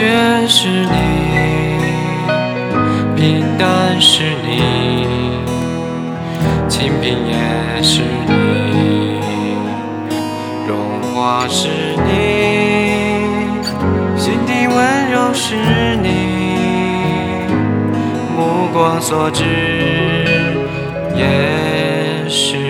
风雪是你，平淡是你，清贫也是你，荣华是你。心底温柔是你，目光所至也是。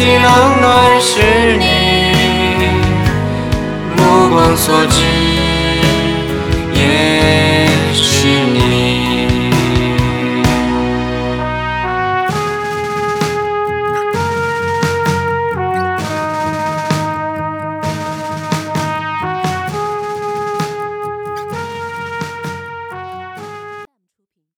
四季冷暖是你，目光所及。